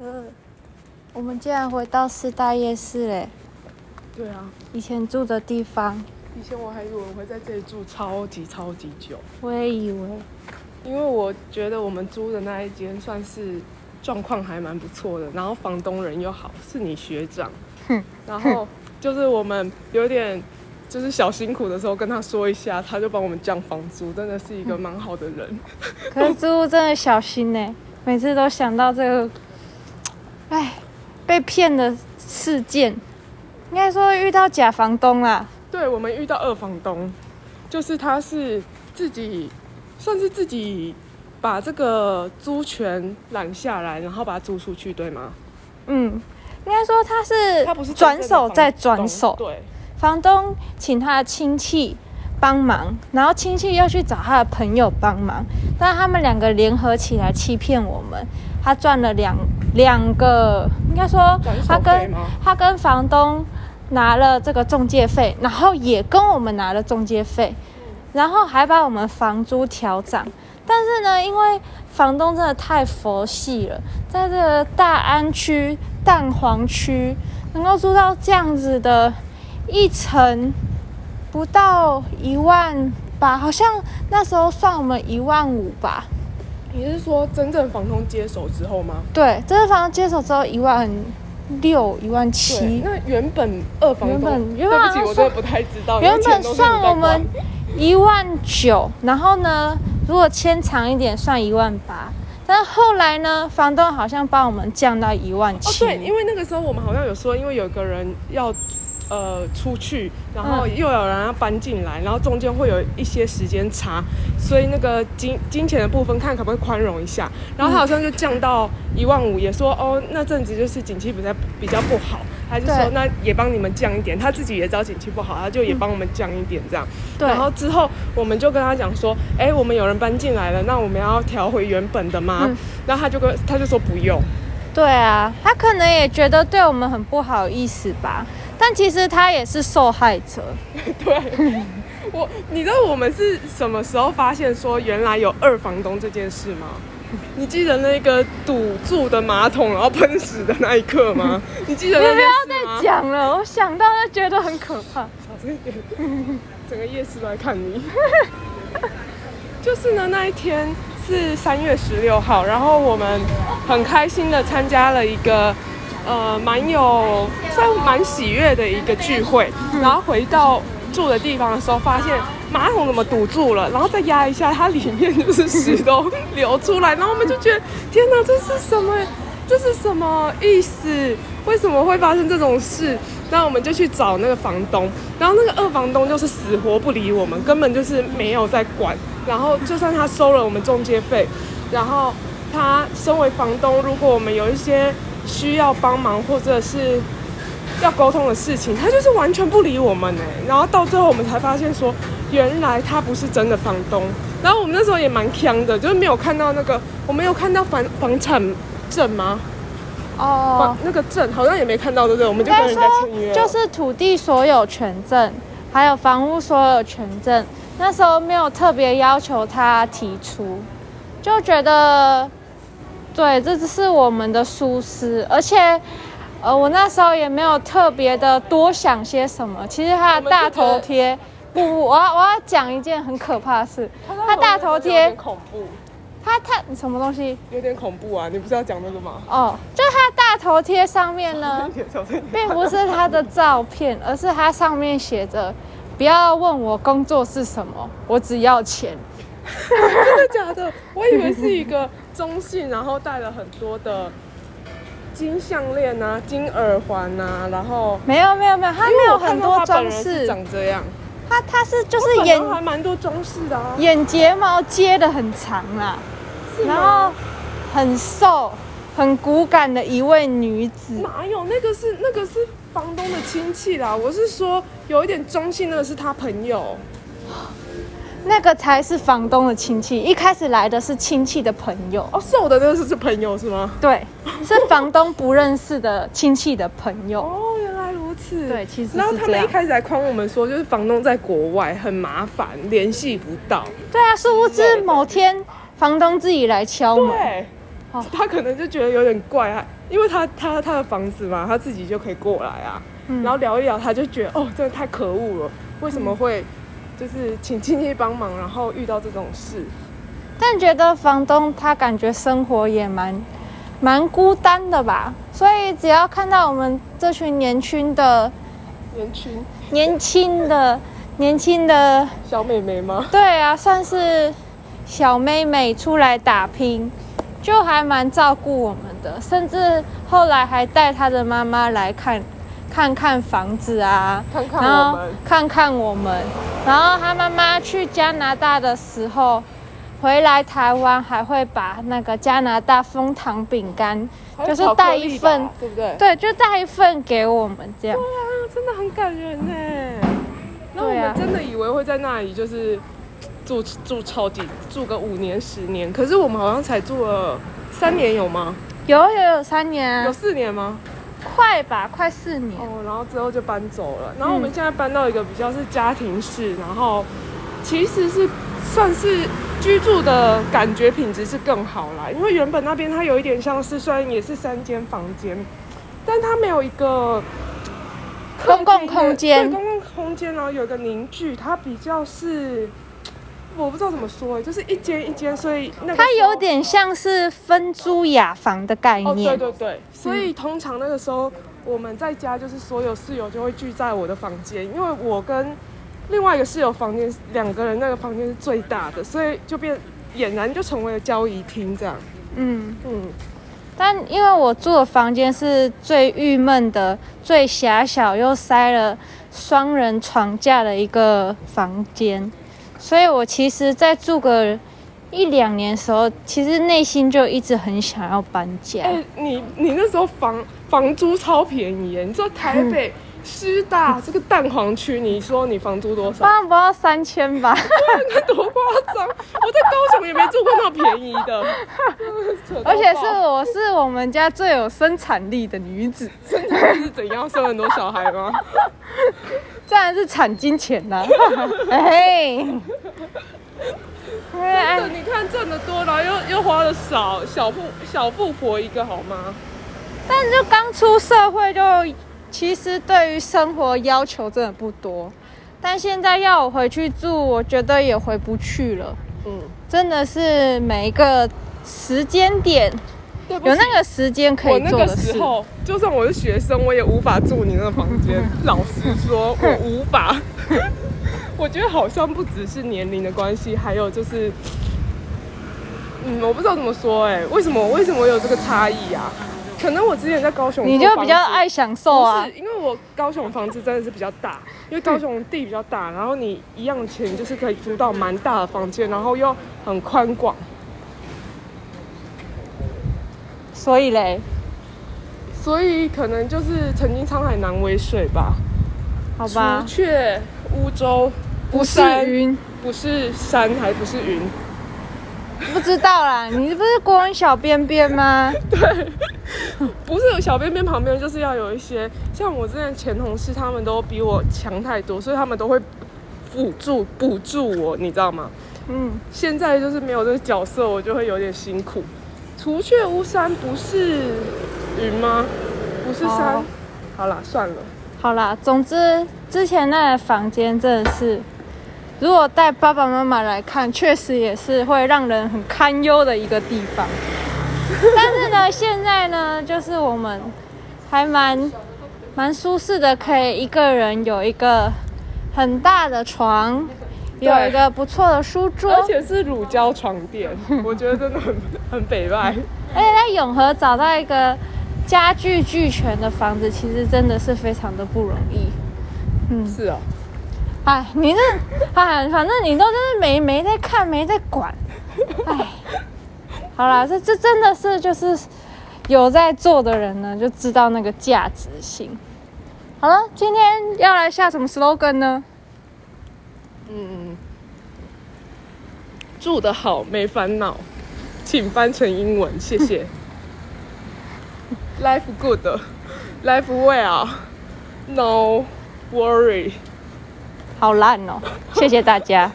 呃，我们竟然回到四大夜市嘞！对啊，以前住的地方，以前我还以为我会在这里住超级超级久，我也以为，因为我觉得我们租的那一间算是状况还蛮不错的，然后房东人又好，是你学长，哼，然后就是我们有点就是小辛苦的时候跟他说一下，他就帮我们降房租，真的是一个蛮好的人。可是租屋真的小心呢，每次都想到这个，哎，被骗的事件，应该说遇到假房东啦。对我们遇到二房东，就是他是自己算是自己把这个租权揽下来，然后把它租出去，对吗？嗯，应该说他是他不是转手再转手，对，房东请他的亲戚帮忙，然后亲戚又去找他的朋友帮忙，但他们两个联合起来欺骗我们，他赚了两两个，应该说他跟他跟房东拿了这个中介费，然后也跟我们拿了中介费，然后还把我们房租调涨。但是呢，因为房东真的太佛系了，在这个大安区、蛋黄区能够租到这样子的一层不到一万吧，好像那时候算我们一万五吧。你是说真正房东接手之后吗？对，真正房东接手之后一万六、一万对七，，那原本二房东，原本原本对不起，我真的不太知道，原本算我们管一万九，然后呢，如果签长一点算一万八，但是后来呢，房东好像帮我们降到一万哦，七、对，因为那个时候我们好像有说，因为有个人要呃出去，然后嗯又有人要搬进来，然后中间会有一些时间差，所以那个金金钱的部分看可不可以宽容一下。然后他好像就降到一万五，也说哦那阵子就是景气比较比较不好，他就说那也帮你们降一点，他自己也知道景气不好，他就也帮我们降一点这样。对然后之后我们就跟他讲说，哎，我们有人搬进来了，那我们要调回原本的吗？嗯然后他就跟他就说不用。对啊，他可能也觉得对我们很不好意思吧，但其实他也是受害者。对，我你知道我们是什么时候发现说原来有二房东这件事吗？你记得那个堵住的马桶然后喷屎的那一刻吗？你记得那你不要再？讲了，我想到就觉得很可怕。小声一点，整个夜市都在看你。就是呢，那一天是三月十六号，然后我们很开心的参加了一个呃蛮有算蛮喜悦的一个聚会，然后回到住的地方的时候，发现马桶怎么堵住了，然后再压一下，它里面就是屎都流出来，然后我们就觉得天哪，这是什么？这是什么意思？为什么会发生这种事？然后我们就去找那个房东，然后那个二房东就是死活不理我们，根本就是没有在管。然后就算他收了我们中介费，然后他身为房东，如果我们有一些需要帮忙或者是要沟通的事情，他就是完全不理我们哎。然后到最后我们才发现说，原来他不是真的房东。然后我们那时候也蛮呛的，就是没有看到那个，我们有看到房房产证吗？哦，那个证好像也没看到，对不对？我们就跟人家签约。就是土地所有权证，还有房屋所有权证，那时候没有特别要求他提出，就觉得，对，这只是我们的疏失，而且，呃，我那时候也没有特别的多想些什么。其实他的大头贴，不不，我要我要讲一件很可怕的事，他大头有贴，恐怖，他他什么东西？有点恐怖啊！你不是要讲那个吗？哦，就他大头贴上面呢。并不是他的照片，而是他上面写着“不要问我工作是什么，我只要钱真的假的？我以为是一个中性，然后戴了很多的金项链啊、金耳环啊，然后”。没有没有没有，它没有很多装饰，长这样，它它是就是眼还蛮多装饰的啊。眼睫毛接的很长啦，然后很瘦、很骨感的一位女子。哪有那个是那个是房东的亲戚啦？我是说有一点中性，那个是他朋友。那个才是房东的亲戚，一开始来的是亲戚的朋友，哦，瘦的那个是是朋友是吗？对，是房东不认识的亲戚的朋友。哦，原来如此。对其实是然后他们一开始还诓我们说，就是房东在国外很麻烦，联系不到。对啊，殊不知某天房东自己来敲门。对，哦他可能就觉得有点怪啊，因为他他他的房子嘛，他自己就可以过来啊，嗯然后聊一聊，他就觉得哦，真的太可恶了，为什么会就是请亲戚帮忙，然后遇到这种事？但觉得房东他感觉生活也蛮蛮孤单的吧，所以只要看到我们这群年轻的、年轻 年轻的、年轻的，小妹妹吗？对啊，算是小妹妹出来打拼，就还蛮照顾我们的，甚至后来还带她的妈妈来看看看房子啊，看看然后我们，看看我们，然后他妈妈去加拿大的时候，回来台湾还会把那个加拿大枫糖饼干，就是带一份，对不对？对，就带一份给我们这样。对啊，真的很感人呢。那我们真的以为会在那里就是住住超级住个五年十年，可是我们好像才住了三年有吗？有有有三年有啊，四年吗？快吧，快四年。哦，然后之后就搬走了。然后我们现在搬到一个比较是家庭式，然后其实是算是居住的感觉品质是更好啦。因为原本那边它有一点像是，虽然也是三间房间，但它没有一个公共空间对公共空间，然后有一个凝聚，它比较是。我不知道怎么说欸，就是一间一间，所以那它有点像是分租雅房的概哦，对。对对，所以通常那个时候我们在家，就是所有室友就会聚在我的房间，因为我跟另外一个室友房间两个人那个房间是最大的，所以就变俨然就成为了交易厅这样。嗯，嗯，但因为我住的房间是最郁闷的、最狭小又塞了双人床架的一个房间，所以我其实，在住个一两年的时候，其实内心就一直很想要搬家。哎、你你那时候房房租超便宜耶，你知道台北师大这个蛋黄区，你说你房租多少？当然不到三千吧？那多夸张！我在高雄也没住过那么便宜的，而且是我是我们家最有生产力的女子，生产力是怎样生很多小孩吗？当然是产金钱啦。哎，真的，哎，你看挣得多，然后又又花的少，小富小富婆一个好吗？但就刚出社会就，其实对于生活要求真的不多。但现在要我回去住，我觉得也回不去了。嗯，真的是每一个时间点对不起有那个时间可以做的事。时候，就算我是学生，我也无法住你那个房间。老实说，我无法。我觉得好像不只是年龄的关系，还有就是，嗯，我不知道怎么说、哎，为什么为什么有这个差异啊？可能我之前在高雄，你就比较爱享受啊不是，。因为我高雄房子真的是比较大，因为高雄地比较大，然后你一样钱就是可以租到蛮大的房间，然后又很宽广。所以嘞，所以可能就是曾经沧海难为水吧。好吧除，却乌州不是，云，不是山，还不是云。不知道啦。你不是国文小边边吗？对不是小边边旁边就是要有一些，像我之前前同事，他们都比我强太多，所以他们都会辅助补助我，你知道吗？嗯，现在就是没有这个角色，我就会有点辛苦。除却巫山不是云吗？不是山。哦好啦，算了。好啦，总之之前那个房间真的是，如果带爸爸妈妈来看，确实也是会让人很堪忧的一个地方。但是呢，现在呢，就是我们还蛮蛮舒适的，可以一个人有一个很大的床，有一个不错的书桌，而且是乳胶床垫，我觉得真的很很北外。而且在永和找到一个家具俱全的房子，其实真的是非常的不容易。嗯，是哦。哎，你这，哎，反正你都真是没没在看，没在管，哎，好啦，这这真的是就是有在做的人呢，就知道那个价值性。好了，今天要来下什么 slogan 呢？嗯，住得好没烦恼，请翻成英文，谢谢。Life good, life well, no worry。好烂哦，谢谢大家。